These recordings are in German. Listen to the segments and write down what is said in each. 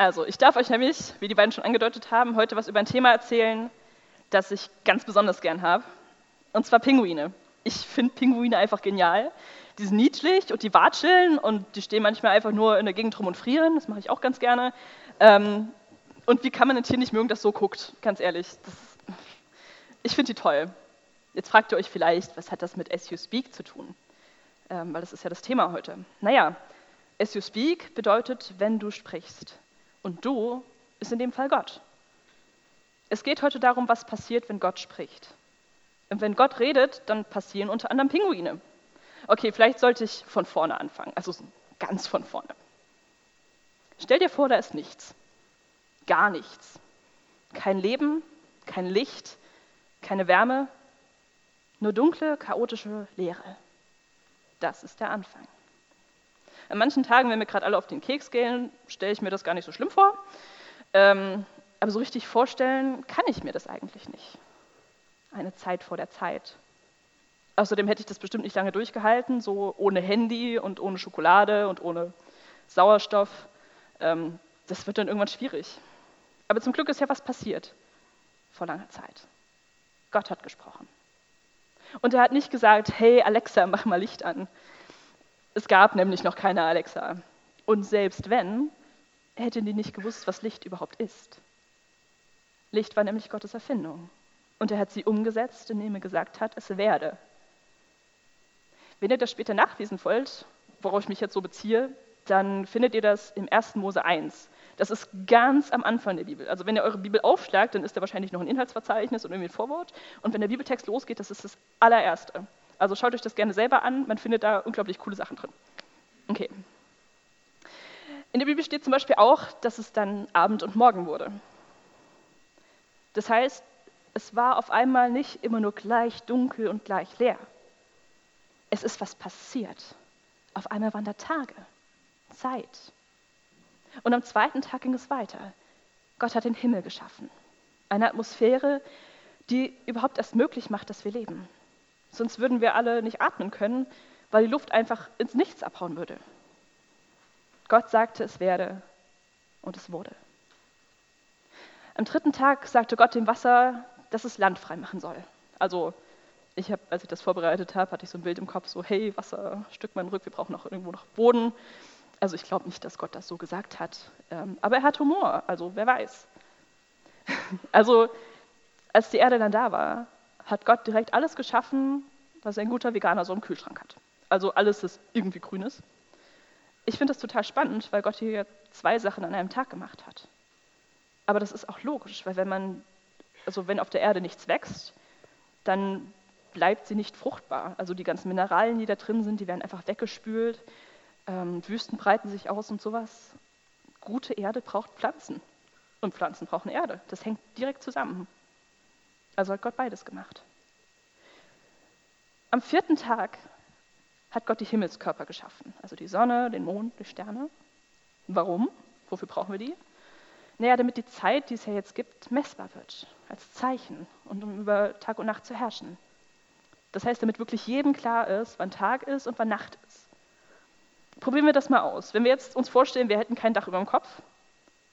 Also, ich darf euch nämlich, wie die beiden schon angedeutet haben, heute was über ein Thema erzählen, das ich ganz besonders gern habe. Und zwar Pinguine. Ich finde Pinguine einfach genial. Die sind niedlich und die watscheln und die stehen manchmal einfach nur in der Gegend rum und frieren. Das mache ich auch ganz gerne. Ähm, und wie kann man ein Tier nicht mögen, das so guckt? Ganz ehrlich. Das, ich finde die toll. Jetzt fragt ihr euch vielleicht, was hat das mit You Speak zu tun? Ähm, weil das ist ja das Thema heute. Naja, You Speak bedeutet, wenn du sprichst. Und du ist in dem Fall Gott. Es geht heute darum, was passiert, wenn Gott spricht. Und wenn Gott redet, dann passieren unter anderem Pinguine. Okay, vielleicht sollte ich von vorne anfangen, also ganz von vorne. Stell dir vor, da ist nichts. Gar nichts. Kein Leben, kein Licht, keine Wärme, nur dunkle, chaotische Leere. Das ist der Anfang. An manchen Tagen, wenn wir gerade alle auf den Keks gehen, stelle ich mir das gar nicht so schlimm vor. Ähm, aber so richtig vorstellen kann ich mir das eigentlich nicht. Eine Zeit vor der Zeit. Außerdem hätte ich das bestimmt nicht lange durchgehalten, so ohne Handy und ohne Schokolade und ohne Sauerstoff. Ähm, das wird dann irgendwann schwierig. Aber zum Glück ist ja was passiert vor langer Zeit. Gott hat gesprochen. Und er hat nicht gesagt, hey Alexa, mach mal Licht an. Es gab nämlich noch keine Alexa. Und selbst wenn, hätten die nicht gewusst, was Licht überhaupt ist. Licht war nämlich Gottes Erfindung. Und er hat sie umgesetzt, indem er gesagt hat, es werde. Wenn ihr das später nachlesen wollt, worauf ich mich jetzt so beziehe, dann findet ihr das im 1. Mose 1. Das ist ganz am Anfang der Bibel. Also wenn ihr eure Bibel aufschlagt, dann ist da wahrscheinlich noch ein Inhaltsverzeichnis und irgendwie ein Vorwort. Und wenn der Bibeltext losgeht, das ist das allererste. Also schaut euch das gerne selber an, man findet da unglaublich coole Sachen drin. Okay. In der Bibel steht zum Beispiel auch, dass es dann Abend und Morgen wurde. Das heißt, es war auf einmal nicht immer nur gleich dunkel und gleich leer. Es ist was passiert. Auf einmal waren da Tage, Zeit. Und am zweiten Tag ging es weiter. Gott hat den Himmel geschaffen. Eine Atmosphäre, die überhaupt erst möglich macht, dass wir leben. Sonst würden wir alle nicht atmen können, weil die Luft einfach ins Nichts abhauen würde. Gott sagte, es werde und es wurde. Am dritten Tag sagte Gott dem Wasser, dass es Land frei machen soll. Also ich habe, als ich das vorbereitet habe, hatte ich so ein Bild im Kopf, so hey, Wasser, Stück mal rück, wir brauchen noch irgendwo noch Boden. Also ich glaube nicht, dass Gott das so gesagt hat. Ähm, aber er hat Humor, also wer weiß. Also als die Erde dann da war, hat Gott direkt alles geschaffen, was ein guter Veganer so im Kühlschrank hat. Also alles, das irgendwie grün ist. Ich finde das total spannend, weil Gott hier zwei Sachen an einem Tag gemacht hat. Aber das ist auch logisch, weil wenn man, also wenn auf der Erde nichts wächst, dann bleibt sie nicht fruchtbar. Also die ganzen Mineralien, die da drin sind, die werden einfach weggespült. Ähm, Wüsten breiten sich aus und sowas. Gute Erde braucht Pflanzen und Pflanzen brauchen Erde. Das hängt direkt zusammen. Also hat Gott beides gemacht. Am vierten Tag hat Gott die Himmelskörper geschaffen, also die Sonne, den Mond, die Sterne. Warum? Wofür brauchen wir die? Naja, damit die Zeit, die es ja jetzt gibt, messbar wird, als Zeichen und um über Tag und Nacht zu herrschen. Das heißt, damit wirklich jedem klar ist, wann Tag ist und wann Nacht ist. Probieren wir das mal aus. Wenn wir jetzt uns vorstellen, wir hätten kein Dach über dem Kopf,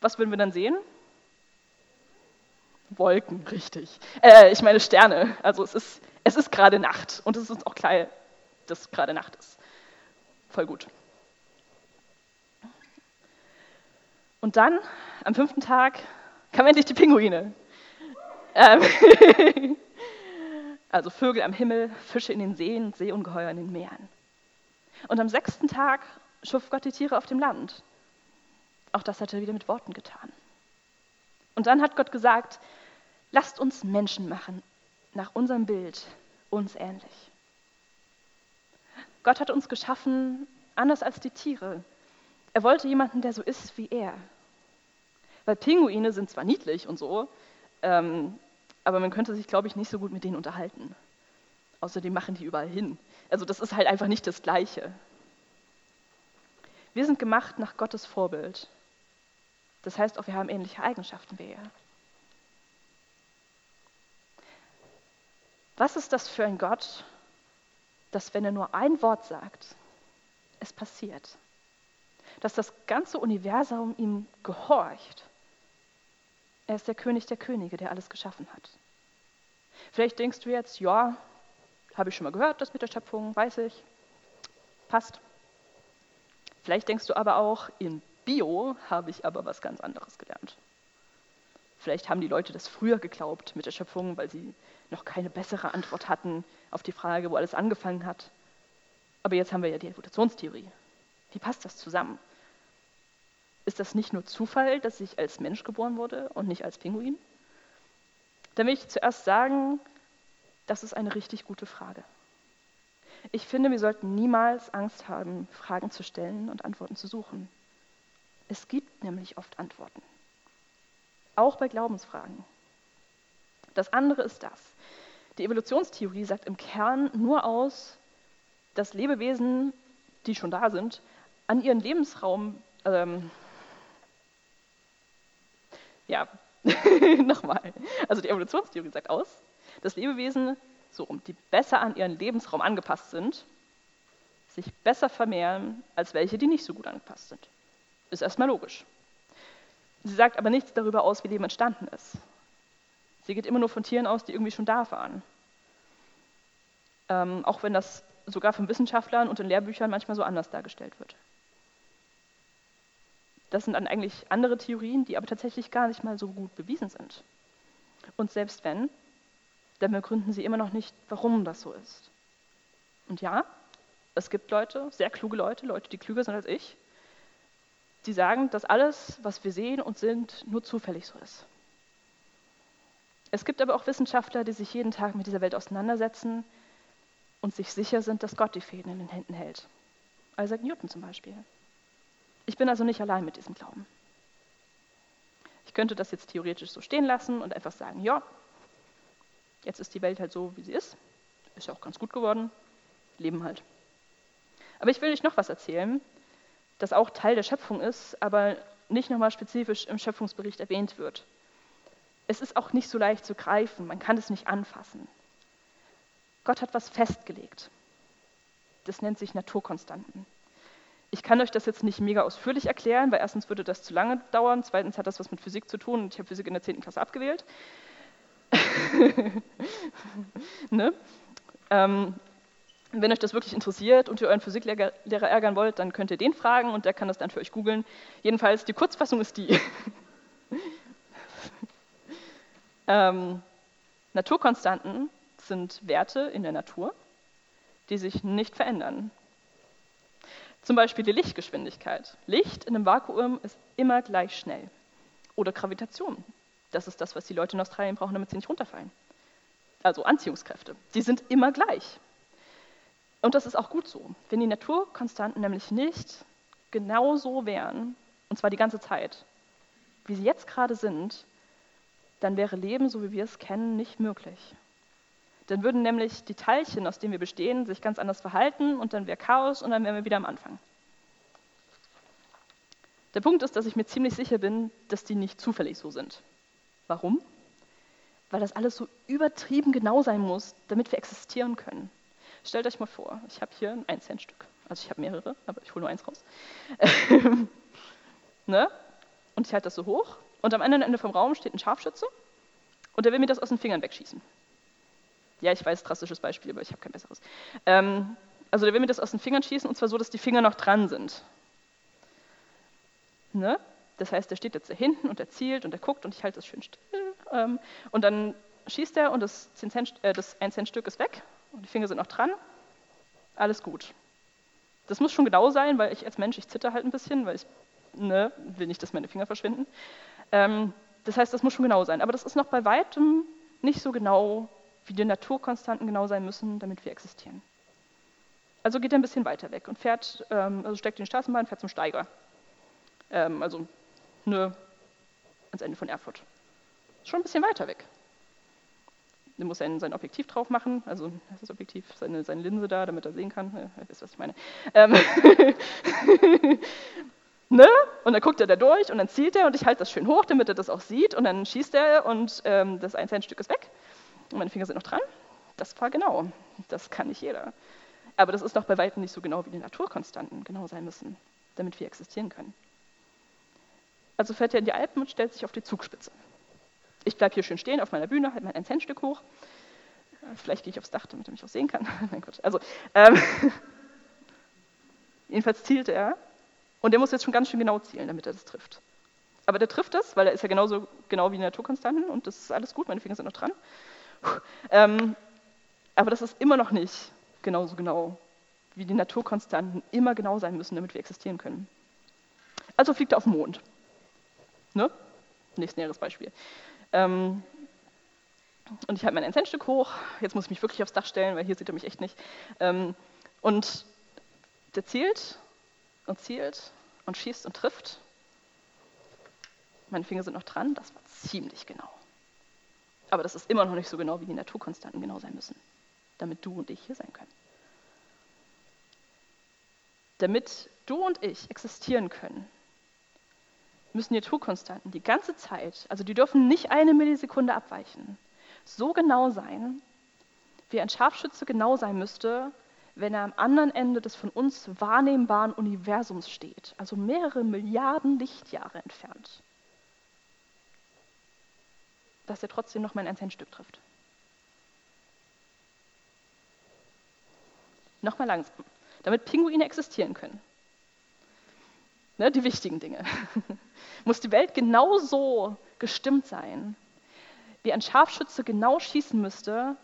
was würden wir dann sehen? Wolken, richtig. Äh, ich meine Sterne. Also es ist, es ist gerade Nacht und es ist uns auch klar, dass gerade Nacht ist. Voll gut. Und dann, am fünften Tag, kamen endlich die Pinguine. Ähm also Vögel am Himmel, Fische in den Seen, Seeungeheuer in den Meeren. Und am sechsten Tag schuf Gott die Tiere auf dem Land. Auch das hat er wieder mit Worten getan. Und dann hat Gott gesagt, lasst uns Menschen machen, nach unserem Bild, uns ähnlich. Gott hat uns geschaffen, anders als die Tiere. Er wollte jemanden, der so ist wie er. Weil Pinguine sind zwar niedlich und so, ähm, aber man könnte sich, glaube ich, nicht so gut mit denen unterhalten. Außerdem machen die überall hin. Also das ist halt einfach nicht das Gleiche. Wir sind gemacht nach Gottes Vorbild. Das heißt auch, wir haben ähnliche Eigenschaften wie er. Was ist das für ein Gott, dass wenn er nur ein Wort sagt, es passiert? dass das ganze Universum ihm gehorcht. Er ist der König der Könige, der alles geschaffen hat. Vielleicht denkst du jetzt, ja, habe ich schon mal gehört, das mit der Schöpfung, weiß ich, passt. Vielleicht denkst du aber auch, in Bio habe ich aber was ganz anderes gelernt. Vielleicht haben die Leute das früher geglaubt mit der Schöpfung, weil sie noch keine bessere Antwort hatten auf die Frage, wo alles angefangen hat. Aber jetzt haben wir ja die Evolutionstheorie. Wie passt das zusammen? Ist das nicht nur Zufall, dass ich als Mensch geboren wurde und nicht als Pinguin? Dann will ich zuerst sagen, das ist eine richtig gute Frage. Ich finde, wir sollten niemals Angst haben, Fragen zu stellen und Antworten zu suchen. Es gibt nämlich oft Antworten. Auch bei Glaubensfragen. Das andere ist das. Die Evolutionstheorie sagt im Kern nur aus, dass Lebewesen, die schon da sind, an ihren Lebensraum, ähm, ja, nochmal. Also die Evolutionstheorie sagt aus, dass Lebewesen, so rum, die besser an ihren Lebensraum angepasst sind, sich besser vermehren als welche, die nicht so gut angepasst sind. Ist erstmal logisch. Sie sagt aber nichts darüber aus, wie Leben entstanden ist. Sie geht immer nur von Tieren aus, die irgendwie schon da waren. Ähm, auch wenn das sogar von Wissenschaftlern und in Lehrbüchern manchmal so anders dargestellt wird. Das sind dann eigentlich andere Theorien, die aber tatsächlich gar nicht mal so gut bewiesen sind. Und selbst wenn, dann begründen sie immer noch nicht, warum das so ist. Und ja, es gibt Leute, sehr kluge Leute, Leute, die klüger sind als ich, die sagen, dass alles, was wir sehen und sind, nur zufällig so ist. Es gibt aber auch Wissenschaftler, die sich jeden Tag mit dieser Welt auseinandersetzen und sich sicher sind, dass Gott die Fäden in den Händen hält. Isaac Newton zum Beispiel. Ich bin also nicht allein mit diesem Glauben. Ich könnte das jetzt theoretisch so stehen lassen und einfach sagen, ja, jetzt ist die Welt halt so, wie sie ist. Ist ja auch ganz gut geworden. Leben halt. Aber ich will euch noch was erzählen, das auch Teil der Schöpfung ist, aber nicht nochmal spezifisch im Schöpfungsbericht erwähnt wird. Es ist auch nicht so leicht zu greifen, man kann es nicht anfassen. Gott hat was festgelegt. Das nennt sich Naturkonstanten. Ich kann euch das jetzt nicht mega ausführlich erklären, weil erstens würde das zu lange dauern, zweitens hat das was mit Physik zu tun und ich habe Physik in der 10. Klasse abgewählt. ne? ähm, wenn euch das wirklich interessiert und ihr euren Physiklehrer ärgern wollt, dann könnt ihr den fragen und der kann das dann für euch googeln. Jedenfalls, die Kurzfassung ist die. ähm, Naturkonstanten sind Werte in der Natur, die sich nicht verändern. Zum Beispiel die Lichtgeschwindigkeit. Licht in einem Vakuum ist immer gleich schnell. Oder Gravitation. Das ist das, was die Leute in Australien brauchen, damit sie nicht runterfallen. Also Anziehungskräfte. Die sind immer gleich. Und das ist auch gut so. Wenn die Naturkonstanten nämlich nicht genau so wären, und zwar die ganze Zeit, wie sie jetzt gerade sind, dann wäre Leben, so wie wir es kennen, nicht möglich. Dann würden nämlich die Teilchen, aus denen wir bestehen, sich ganz anders verhalten und dann wäre Chaos und dann wären wir wieder am Anfang. Der Punkt ist, dass ich mir ziemlich sicher bin, dass die nicht zufällig so sind. Warum? Weil das alles so übertrieben genau sein muss, damit wir existieren können. Stellt euch mal vor, ich habe hier ein 1 Cent Stück. Also ich habe mehrere, aber ich hole nur eins raus. ne? Und ich halte das so hoch. Und am anderen Ende vom Raum steht ein Scharfschütze und der will mir das aus den Fingern wegschießen. Ja, ich weiß, drastisches Beispiel, aber ich habe kein besseres. Ähm, also der will mir das aus den Fingern schießen und zwar so, dass die Finger noch dran sind. Ne? Das heißt, der steht jetzt da hinten und er zielt und er guckt und ich halte das schön still. Ähm, und dann schießt er und das, 10 Cent, äh, das 1 Cent Stück ist weg und die Finger sind noch dran, alles gut. Das muss schon genau sein, weil ich als Mensch, ich zitter halt ein bisschen, weil ich ne, will nicht, dass meine Finger verschwinden. Ähm, das heißt, das muss schon genau sein. Aber das ist noch bei weitem nicht so genau, wie die Naturkonstanten genau sein müssen, damit wir existieren. Also geht er ein bisschen weiter weg und fährt, ähm, also steckt in die Straßenbahn, fährt zum Steiger. Ähm, also nur ans Ende von Erfurt. Schon ein bisschen weiter weg. Der muss sein, sein Objektiv drauf machen, also das ist Objektiv, seine, seine Linse da, damit er sehen kann. Ja, wisst, was ich meine. Ähm ne? Und dann guckt er da durch und dann zielt er und ich halte das schön hoch, damit er das auch sieht und dann schießt er und ähm, das ein Stück ist weg und meine Finger sind noch dran. Das war genau. Das kann nicht jeder. Aber das ist doch bei weitem nicht so genau, wie die Naturkonstanten genau sein müssen. damit wir existieren können. Also fährt er in die Alpen und stellt sich auf die Zugspitze. Ich bleibe hier schön stehen auf meiner Bühne, halte mein 1 Cent Stück hoch. Vielleicht gehe ich aufs Dach, damit er mich auch sehen kann. Nein, Gott. Also, ähm, jedenfalls zielt er und der muss jetzt schon ganz schön genau zielen, damit er das trifft. Aber der trifft das, weil er ist ja genauso genau wie die Naturkonstanten und das ist alles gut, meine Finger sind noch dran. Ähm, aber das ist immer noch nicht genauso genau, wie die Naturkonstanten immer genau sein müssen, damit wir existieren können. Also fliegt er auf den Mond. Ne? Nächstes näheres Beispiel. Ähm, und ich halte mein 1 Stück hoch. Jetzt muss ich mich wirklich aufs Dach stellen, weil hier sieht er mich echt nicht. Ähm, und der zielt und zielt und schießt und trifft. Meine Finger sind noch dran, das war ziemlich genau. Aber das ist immer noch nicht so genau, wie die Naturkonstanten genau sein müssen, damit du und ich hier sein können. Damit du und ich existieren können, müssen die Naturkonstanten die ganze Zeit, also die dürfen nicht eine Millisekunde abweichen, so genau sein, wie ein Scharfschütze genau sein müsste, wenn er am anderen Ende des von uns wahrnehmbaren Universums steht, also mehrere Milliarden Lichtjahre entfernt, dass er trotzdem noch mein 1 Stück trifft. Nochmal langsam, damit Pinguine existieren können. Ne, die wichtigen Dinge. Muss die Welt genauso gestimmt sein, wie ein Scharfschütze genau schießen müsste,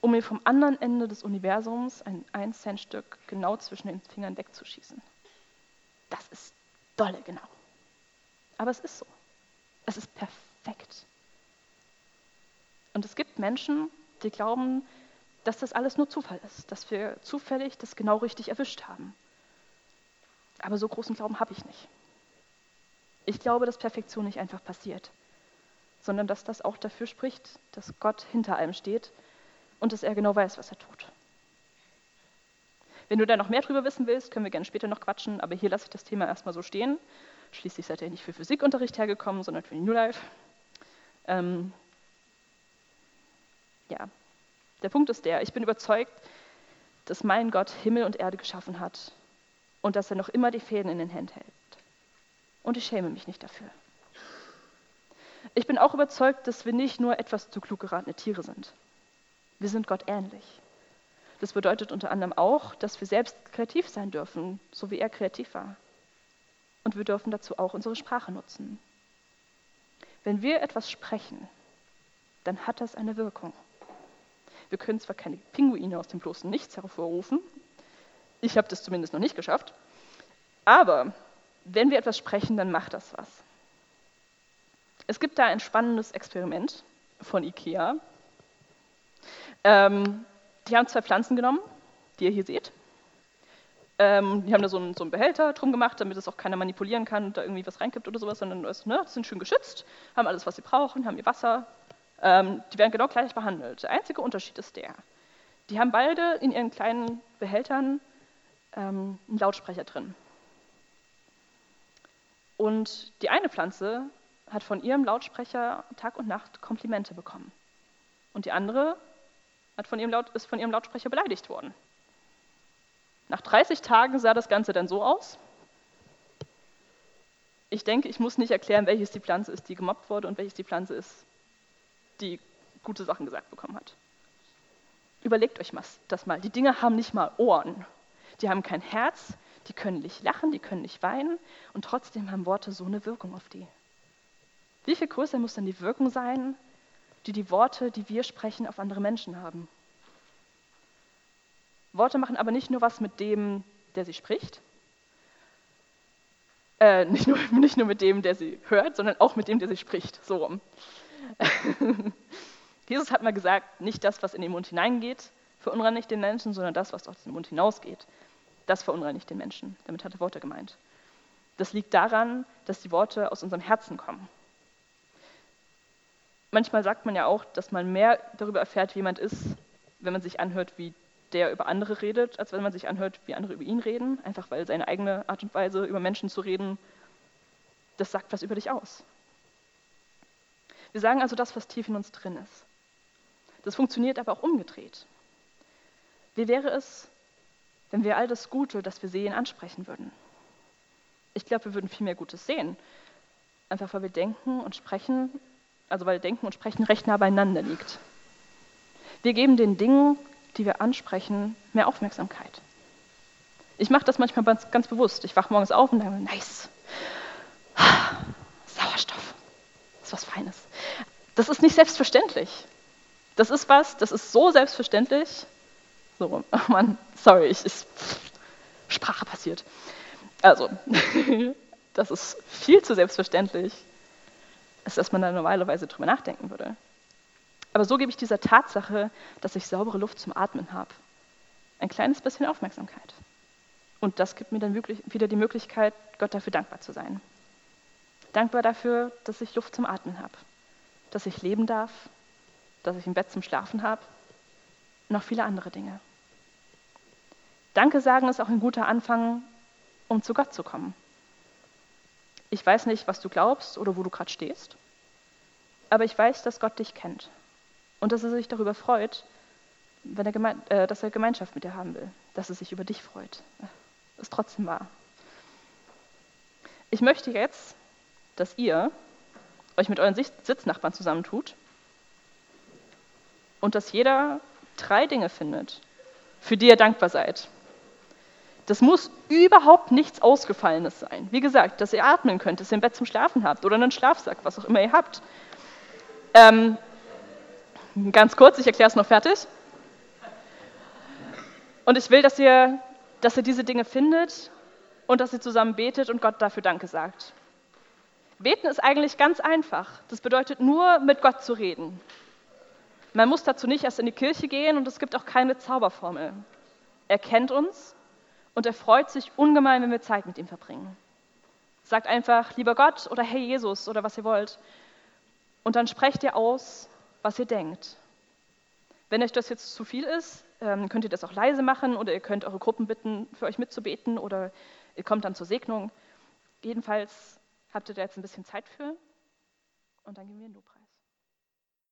um mir vom anderen Ende des Universums ein 1 Cent Stück genau zwischen den Fingern wegzuschießen. Das ist dolle genau. Aber es ist so. Es ist perfekt. Und es gibt Menschen, die glauben, dass das alles nur Zufall ist, dass wir zufällig das genau richtig erwischt haben. Aber so großen Glauben habe ich nicht. Ich glaube, dass Perfektion nicht einfach passiert, sondern dass das auch dafür spricht, dass Gott hinter allem steht und dass er genau weiß, was er tut. Wenn du da noch mehr drüber wissen willst, können wir gerne später noch quatschen, aber hier lasse ich das Thema erstmal so stehen. Schließlich seid ihr nicht für Physikunterricht hergekommen, sondern für New Life. Ähm, ja, der Punkt ist der, ich bin überzeugt, dass mein Gott Himmel und Erde geschaffen hat und dass er noch immer die Fäden in den Händen hält. Und ich schäme mich nicht dafür. Ich bin auch überzeugt, dass wir nicht nur etwas zu klug geratene Tiere sind. Wir sind Gott ähnlich. Das bedeutet unter anderem auch, dass wir selbst kreativ sein dürfen, so wie er kreativ war. Und wir dürfen dazu auch unsere Sprache nutzen. Wenn wir etwas sprechen, dann hat das eine Wirkung. Wir können zwar keine Pinguine aus dem bloßen Nichts hervorrufen, ich habe das zumindest noch nicht geschafft, aber wenn wir etwas sprechen, dann macht das was. Es gibt da ein spannendes Experiment von IKEA. Ähm, die haben zwei Pflanzen genommen, die ihr hier seht. Ähm, die haben da so einen, so einen, Behälter drum gemacht, damit es auch keiner manipulieren kann und da irgendwie was reinkippt oder sowas, sondern das, ne, sind schön geschützt, haben alles, was sie brauchen, haben ihr Wasser. Ähm, die werden genau gleich behandelt. Der einzige Unterschied ist der, die haben beide in ihren kleinen Behältern ähm, einen Lautsprecher drin. Und die eine Pflanze hat von ihrem Lautsprecher Tag und Nacht Komplimente bekommen. Und die andere hat von ihrem Laut, ist von ihrem Lautsprecher beleidigt worden. Nach 30 Tagen sah das Ganze dann so aus. Ich denke, ich muss nicht erklären, welches die Pflanze ist, die gemobbt wurde und welches die Pflanze ist, die gute Sachen gesagt bekommen hat. Überlegt euch das mal. Die Dinge haben nicht mal Ohren. Die haben kein Herz, die können nicht lachen, die können nicht weinen und trotzdem haben Worte so eine Wirkung auf die. Wie viel größer muss dann die Wirkung sein, die die Worte, die wir sprechen, auf andere Menschen haben? Worte machen aber nicht nur was mit dem, der sie spricht, äh, nicht, nur, nicht nur mit dem, der sie hört, sondern auch mit dem, der sie spricht. So rum. Jesus hat mal gesagt, nicht das, was in den Mund hineingeht, verunreinigt den Menschen, sondern das, was aus dem Mund hinausgeht das verunreinigt den Menschen. Damit hat er Worte gemeint. Das liegt daran, dass die Worte aus unserem Herzen kommen. Manchmal sagt man ja auch, dass man mehr darüber erfährt, wie jemand ist, wenn man sich anhört, wie der über andere redet, als wenn man sich anhört, wie andere über ihn reden. Einfach weil seine eigene Art und Weise, über Menschen zu reden, das sagt was über dich aus. Wir sagen also das, was tief in uns drin ist. Das funktioniert aber auch umgedreht. Wie wäre es, wenn wir all das Gute, das wir sehen, ansprechen würden. Ich glaube, wir würden viel mehr Gutes sehen. Einfach weil wir denken und sprechen, also weil Denken und Sprechen recht nah beieinander liegt. Wir geben den Dingen, die wir ansprechen, mehr Aufmerksamkeit. Ich mache das manchmal ganz, bewusst. Ich wache morgens auf und denke, nice. Sauerstoff. Das ist was Feines. Das ist nicht selbstverständlich. Das ist was, das ist so selbstverständlich. So, oh Mann, sorry, ich, ist Sprache passiert. Also, das ist viel zu selbstverständlich, als dass man da normalerweise drüber nachdenken würde. Aber so gebe ich dieser Tatsache, dass ich saubere Luft zum Atmen habe, ein kleines bisschen Aufmerksamkeit. Und das gibt mir dann wieder die Möglichkeit, Gott dafür dankbar zu sein. Dankbar dafür, dass ich Luft zum Atmen habe, dass ich leben darf, dass ich ein Bett zum Schlafen habe und noch viele andere Dinge. Danke sagen ist auch ein guter Anfang, um zu Gott zu kommen. Ich weiß nicht, was du glaubst oder wo du gerade stehst, aber ich weiß, dass Gott dich kennt und dass er sich darüber freut, wenn er Geme äh, dass er Gemeinschaft mit dir haben will, dass er sich über dich freut. Ist trotzdem wahr. Ich möchte jetzt, dass ihr euch mit euren Sitznachbarn zusammentut und dass jeder drei Dinge findet, für die ihr dankbar seid. Das muss überhaupt nichts Ausgefallenes sein. Wie gesagt, dass ihr atmen könnt, dass ihr ein Bett zum Schlafen habt oder einen Schlafsack, was auch immer ihr habt. Ähm, ganz kurz, ich erkläre es noch fertig. Und ich will, dass ihr, dass ihr diese Dinge findet und dass ihr zusammen betet und Gott dafür Danke sagt. Beten ist eigentlich ganz einfach. Das bedeutet nur, mit Gott zu reden. Man muss dazu nicht erst in die Kirche gehen und es gibt auch keine Zauberformel. Er kennt uns und er freut sich ungemein, wenn wir Zeit mit ihm verbringen. Sagt einfach, lieber Gott oder Hey Jesus oder was ihr wollt. Und dann sprecht ihr aus, was ihr denkt. Wenn euch das jetzt zu viel ist, ähm, könnt ihr das auch leise machen oder ihr könnt eure Gruppen bitten, für euch mitzubeten oder ihr kommt dann zur Segnung. Jedenfalls habt ihr da jetzt ein bisschen Zeit für und dann gehen wir in Lobpreis.